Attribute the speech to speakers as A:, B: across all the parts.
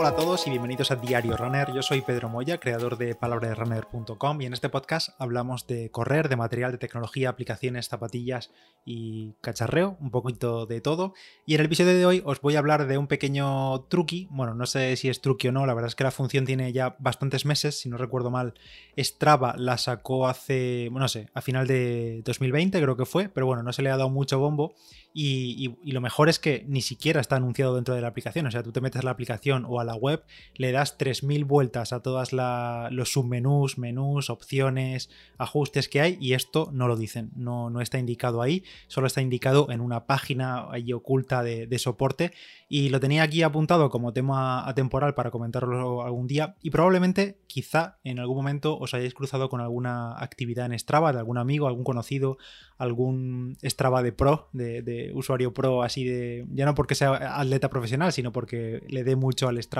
A: Hola a todos y bienvenidos a Diario Runner. Yo soy Pedro Moya, creador de palabraderunner.com y en este podcast hablamos de correr, de material, de tecnología, aplicaciones, zapatillas y cacharreo, un poquito de todo. Y en el episodio de hoy os voy a hablar de un pequeño truqui. Bueno, no sé si es truqui o no, la verdad es que la función tiene ya bastantes meses, si no recuerdo mal. Strava la sacó hace, no sé, a final de 2020 creo que fue, pero bueno, no se le ha dado mucho bombo. Y, lo mejor es que ni siquiera está anunciado dentro de la aplicación. O sea, tú te metes a la aplicación o a la web, le das 3.000 vueltas a todos los submenús, menús, opciones, ajustes que hay y esto no lo dicen. No, no está indicado ahí, solo está indicado en una página ahí oculta de, de soporte. Y lo tenía aquí apuntado como tema atemporal para comentarlo algún día. Y probablemente, quizá en algún momento os hayáis cruzado con alguna actividad en Strava de algún amigo, algún conocido, algún Strava de pro, de usuario pro así de, ya no porque sea atleta profesional, sino porque le dé mucho al Strava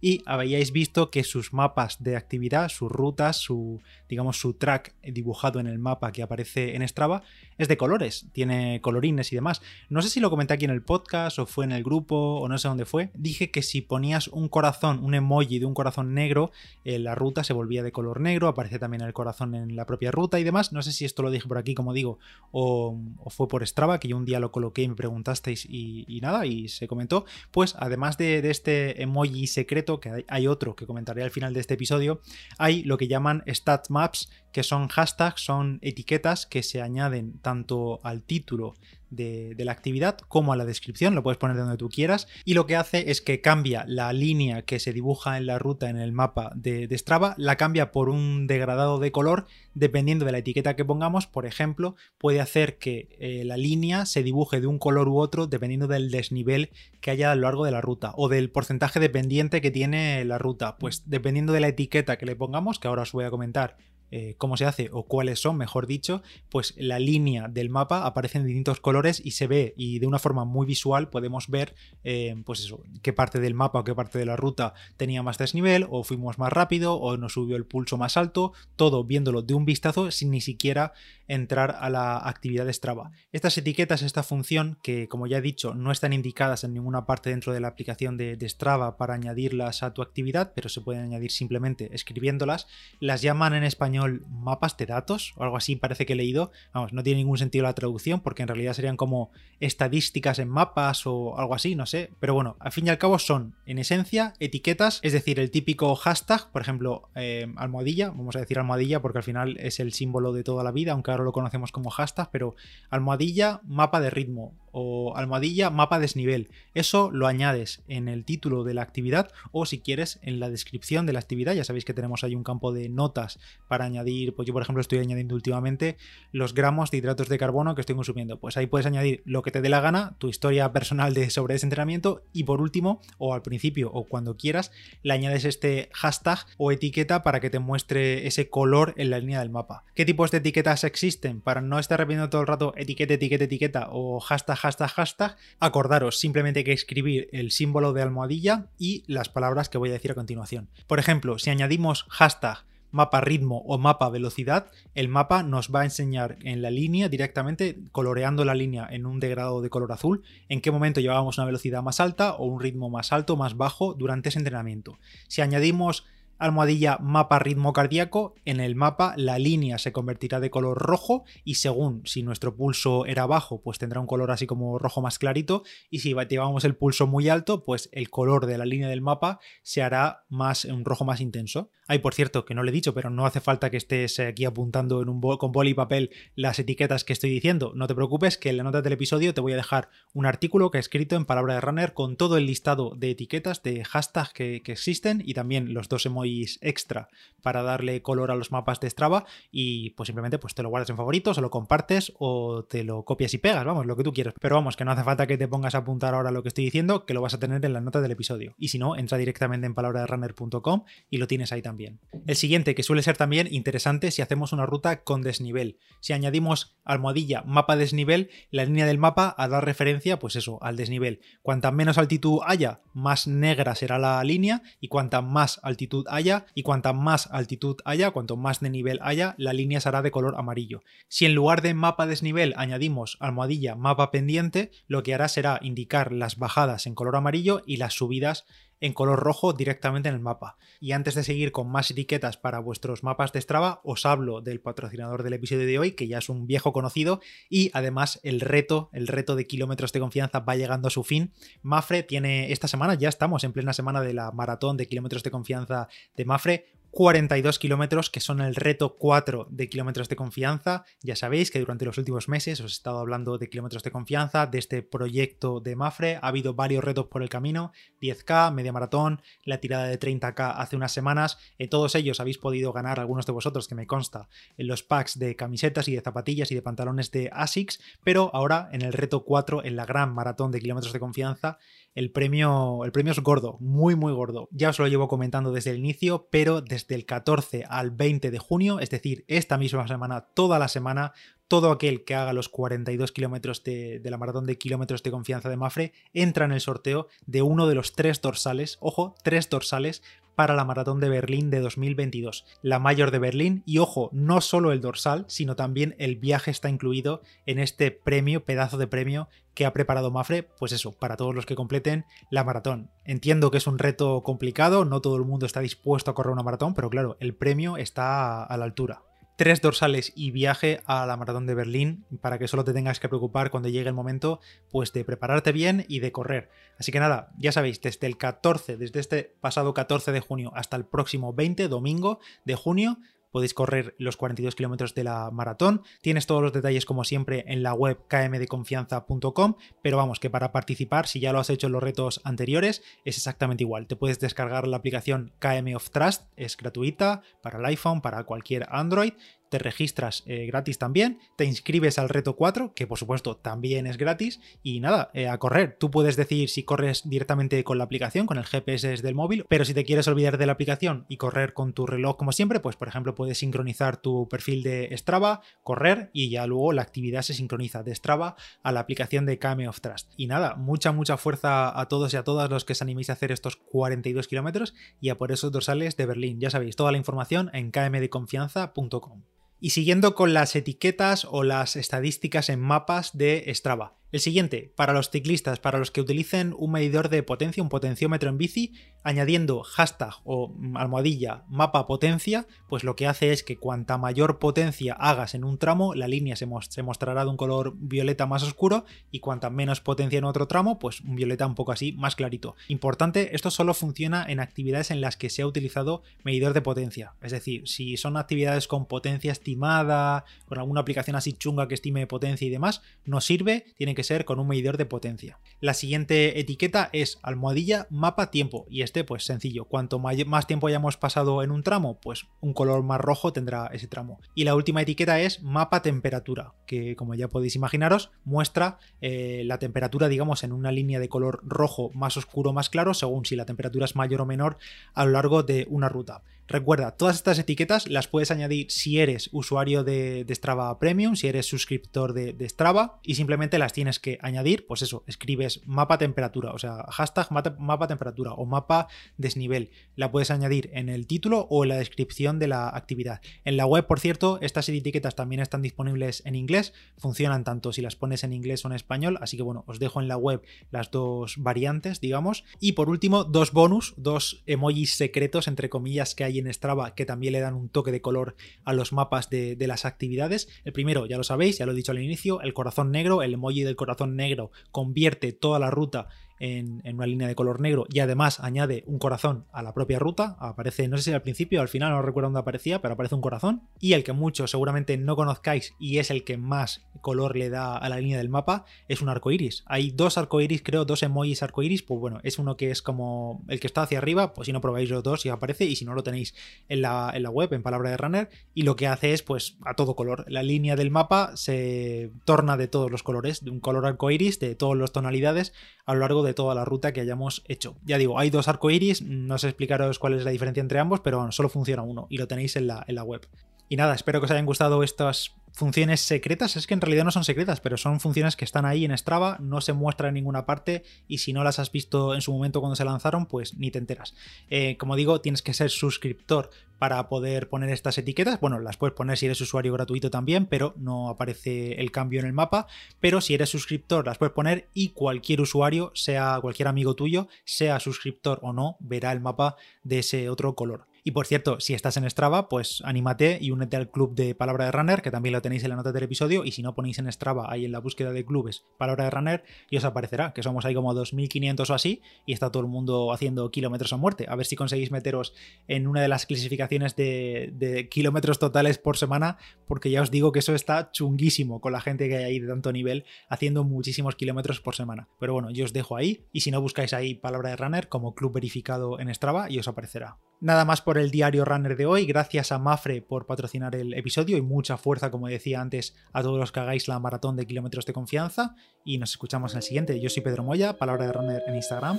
A: y habíais visto que sus mapas de actividad, sus rutas, su, digamos, su track dibujado en el mapa que aparece en Strava es de colores, tiene colorines y demás. No sé si lo comenté aquí en el podcast o fue en el grupo o no sé dónde fue. Dije que si ponías un corazón, un emoji de un corazón negro, eh, la ruta se volvía de color negro, aparece también el corazón en la propia ruta y demás. No sé si esto lo dije por aquí, como digo, o, fue por Strava, que yo un día lo coloqué y me preguntasteis y, nada, y se comentó. Pues además de, este emoji secreto, que hay otro que comentaré al final de este episodio, hay lo que llaman stat maps, que son hashtags, son etiquetas que se añaden tanto al título de, la actividad como a la descripción, lo puedes poner donde tú quieras y lo que hace es que cambia la línea que se dibuja en la ruta en el mapa de, Strava, la cambia por un degradado de color dependiendo de la etiqueta que pongamos, por ejemplo, puede hacer que eh, la línea se dibuje de un color u otro dependiendo del desnivel que haya a lo largo de la ruta o del porcentaje dependiente que tiene la ruta, pues dependiendo de la etiqueta que le pongamos, que ahora os voy a comentar eh, cómo se hace o cuáles son, mejor dicho, pues la línea del mapa aparece en distintos colores y se ve y de una forma muy visual podemos ver eh, pues eso, qué parte del mapa o qué parte de la ruta tenía más desnivel o fuimos más rápido o nos subió el pulso más alto, todo viéndolo de un vistazo sin ni siquiera entrar a la actividad de Strava. Estas etiquetas, esta función, que como ya he dicho no están indicadas en ninguna parte dentro de la aplicación de, de Strava para añadirlas a tu actividad, pero se pueden añadir simplemente escribiéndolas, las llaman en español mapas de datos o algo así parece que he leído. Vamos, no tiene ningún sentido la traducción porque en realidad serían como estadísticas en mapas o algo así, no sé. Pero bueno, al fin y al cabo son en esencia etiquetas, es decir, el típico hashtag, por ejemplo, eh, almohadilla, vamos a decir almohadilla porque al final es el símbolo de toda la vida, aunque ahora lo conocemos como hashtag, pero almohadilla, mapa de ritmo o almohadilla mapa desnivel. Eso lo añades en el título de la actividad o si quieres en la descripción de la actividad. Ya sabéis que tenemos ahí un campo de notas para añadir, pues yo por ejemplo estoy añadiendo últimamente los gramos de hidratos de carbono que estoy consumiendo. Pues ahí puedes añadir lo que te dé la gana, tu historia personal de sobre ese entrenamiento y por último o al principio o cuando quieras le añades este hashtag o etiqueta para que te muestre ese color en la línea del mapa. ¿Qué tipos de etiquetas existen? Para no estar repitiendo todo el rato etiqueta, etiqueta, etiqueta o hashtag hashtag, hashtag, acordaros simplemente que escribir el símbolo de almohadilla y las palabras que voy a decir a continuación. Por ejemplo, si añadimos hashtag mapa ritmo o mapa velocidad, el mapa nos va a enseñar en la línea directamente, coloreando la línea en un degradado de color azul, en qué momento llevábamos una velocidad más alta o un ritmo más alto más bajo durante ese entrenamiento. Si añadimos almohadilla mapa ritmo cardíaco, en el mapa la línea se convertirá de color rojo y según si nuestro pulso era bajo, pues tendrá un color así como rojo más clarito y si llevamos el pulso muy alto, pues el color de la línea del mapa se hará más un rojo más intenso. Hay, por cierto, que no le he dicho, pero no hace falta que estés aquí apuntando en un con boli y papel las etiquetas que estoy diciendo. No te preocupes, que en la nota del episodio te voy a dejar un artículo que he escrito en palabra de runner con todo el listado de etiquetas, de hashtags que, que existen y también los dos emojis extra para darle color a los mapas de Strava y pues simplemente pues te lo guardas en favoritos o lo compartes o te lo copias y pegas, vamos, lo que tú quieras. Pero vamos, que no hace falta que te pongas a apuntar ahora lo que estoy diciendo, que lo vas a tener en la nota del episodio. Y si no, entra directamente en palabraderunner.com y lo tienes ahí también. El siguiente, que suele ser también interesante si hacemos una ruta con desnivel. Si añadimos almohadilla mapa desnivel, la línea del mapa a dar referencia, pues eso, al desnivel. Cuanta menos altitud haya, más negra será la línea y cuanta más altitud haya, y cuanta más altitud haya, cuanto más de nivel haya, la línea será de color amarillo. Si en lugar de mapa desnivel añadimos almohadilla mapa pendiente, lo que hará será indicar las bajadas en color amarillo y las subidas en color rojo directamente en el mapa. Y antes de seguir con más etiquetas para vuestros mapas de Strava, os hablo del patrocinador del episodio de hoy, que ya es un viejo conocido, y además el reto, el reto de kilómetros de confianza va llegando a su fin. Mafre tiene esta semana, ya estamos en plena semana de la maratón de kilómetros de confianza de Mafre, 42 kilómetros, que son el reto 4 de kilómetros de confianza. Ya sabéis que durante los últimos meses os he estado hablando de kilómetros de confianza, de este proyecto de Mafre. Ha habido varios retos por el camino, 10K, media maratón, la tirada de 30K hace unas semanas. En todos ellos habéis podido ganar, algunos de vosotros que me consta, en los packs de camisetas y de zapatillas y de pantalones de ASICS, pero ahora en el reto 4, en la gran maratón de kilómetros de confianza, el premio, el premio es gordo, muy muy gordo. Ya os lo llevo comentando desde el inicio, pero desde el 14 al 20 de junio, es decir, esta misma semana, toda la semana, todo aquel que haga los 42 kilómetros de, de, la maratón de kilómetros de confianza de Mafre entra en el sorteo de uno de los tres dorsales, ojo, tres dorsales para la maratón de Berlín de 2022, la mayor de Berlín y ojo, no solo el dorsal, sino también el viaje está incluido en este premio, pedazo de premio que ha preparado Mafre, pues eso, para todos los que completen la maratón. Entiendo que es un reto complicado, no todo el mundo está dispuesto a correr una maratón, pero claro, el premio está a la altura tres dorsales y viaje a la maratón de Berlín para que solo te tengas que preocupar cuando llegue el momento pues de prepararte bien y de correr. Así que nada, ya sabéis, desde el 14, desde este pasado 14 de junio hasta el próximo 20, domingo de junio, podéis correr los 42 kilómetros de la maratón. Tienes todos los detalles como siempre en la web kmdeconfianza.com, pero vamos, que para participar, si ya lo has hecho en los retos anteriores, es exactamente igual. Te puedes descargar la aplicación KM of Trust, es gratuita para el iPhone, para cualquier Android, te registras eh, gratis también, te inscribes al reto 4, que por supuesto también es gratis, y nada, eh, a correr. Tú puedes decir si corres directamente con la aplicación, con el GPS del móvil, pero si te quieres olvidar de la aplicación y correr con tu reloj como siempre, pues por ejemplo puedes sincronizar tu perfil de Strava, correr y ya luego la actividad se sincroniza de Strava a la aplicación de KM of Trust. Y nada, mucha, mucha fuerza a todos y a todas los que os animéis a hacer estos 42 kilómetros y a por esos dorsales de Berlín. Ya sabéis, toda la información en kmdeconfianza.com. Y siguiendo con las etiquetas o las estadísticas en mapas de Strava. El siguiente, para los ciclistas, para los que utilicen un medidor de potencia, un potenciómetro en bici, añadiendo hashtag o almohadilla mapa potencia, pues lo que hace es que cuanta mayor potencia hagas en un tramo, la línea se, mostrará de un color violeta más oscuro y cuanta menos potencia en otro tramo, pues un violeta un poco así más clarito. Importante, esto solo funciona en actividades en las que se ha utilizado medidor de potencia. Es decir, si son actividades con potencia estimada, con alguna aplicación así chunga que estime potencia y demás, no sirve, tiene ser con un medidor de potencia. La siguiente etiqueta es almohadilla mapa tiempo y este pues sencillo, cuanto más tiempo hayamos pasado en un tramo, pues un color más rojo tendrá ese tramo. Y la última etiqueta es mapa temperatura, que como ya podéis imaginaros muestra eh, la temperatura digamos en una línea de color rojo más oscuro más claro según si la temperatura es mayor o menor a lo largo de una ruta. Recuerda, todas estas etiquetas las puedes añadir si eres usuario de, Strava Premium, si eres suscriptor de, Strava y simplemente las tienes que añadir, pues eso, escribes mapa temperatura, o sea, hashtag mapa, temperatura o mapa desnivel. La puedes añadir en el título o en la descripción de la actividad. En la web, por cierto, estas etiquetas también están disponibles en inglés, funcionan tanto si las pones en inglés o en español, así que bueno, os dejo en la web las dos variantes, digamos. Y por último, dos bonus, dos emojis secretos, entre comillas, que hay en Strava que también le dan un toque de color a los mapas de, las actividades. El primero, ya lo sabéis, ya lo he dicho al inicio, el corazón negro, el emoji del corazón negro convierte toda la ruta en, una línea de color negro y además añade un corazón a la propia ruta. Aparece, no sé si al principio, al final no recuerdo dónde aparecía, pero aparece un corazón. Y el que muchos seguramente no conozcáis y es el que más color le da a la línea del mapa es un arco iris. Hay dos arco iris, creo, dos emojis arco iris. Pues bueno, es uno que es como el que está hacia arriba. Pues si no probáis los dos, si aparece. Y si no lo tenéis en la, en la web, en palabra de runner. Y lo que hace es, pues, a todo color. La línea del mapa se torna de todos los colores, de un color arco iris, de todas las tonalidades a lo largo de toda la ruta que hayamos hecho. Ya digo, hay dos arcoiris, no sé explicaros cuál es la diferencia entre ambos, pero solo funciona uno y lo tenéis en la, en la web. Y nada, espero que os hayan gustado estas funciones secretas, es que en realidad no son secretas, pero son funciones que están ahí en Strava, no se muestran en ninguna parte y si no las has visto en su momento cuando se lanzaron, pues ni te enteras. Eh, como digo, tienes que ser suscriptor para poder poner estas etiquetas. Bueno, las puedes poner si eres usuario gratuito también, pero no aparece el cambio en el mapa. Pero si eres suscriptor, las puedes poner y cualquier usuario, sea cualquier amigo tuyo, sea suscriptor o no, verá el mapa de ese otro color. Y por cierto, si estás en Strava, pues anímate y únete al club de Palabra de Runner, que también lo tenéis en la nota del episodio. Y si no ponéis en Strava ahí en la búsqueda de clubes Palabra de Runner, y os aparecerá, que somos ahí como 2.500 o así, y está todo el mundo haciendo kilómetros a muerte. A ver si conseguís meteros en una de las clasificaciones de, de kilómetros totales por semana, porque ya os digo que eso está chunguísimo con la gente que hay ahí de tanto nivel haciendo muchísimos kilómetros por semana. Pero bueno, yo os dejo ahí, y si no buscáis ahí Palabra de Runner como club verificado en Strava, y os aparecerá. Nada más por el diario Runner de hoy. Gracias a Mafre por patrocinar el episodio y mucha fuerza, como decía antes, a todos los que hagáis la maratón de kilómetros de confianza. Y nos escuchamos en el siguiente. Yo soy Pedro Moya, palabra de Runner en Instagram.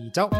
A: Y chao.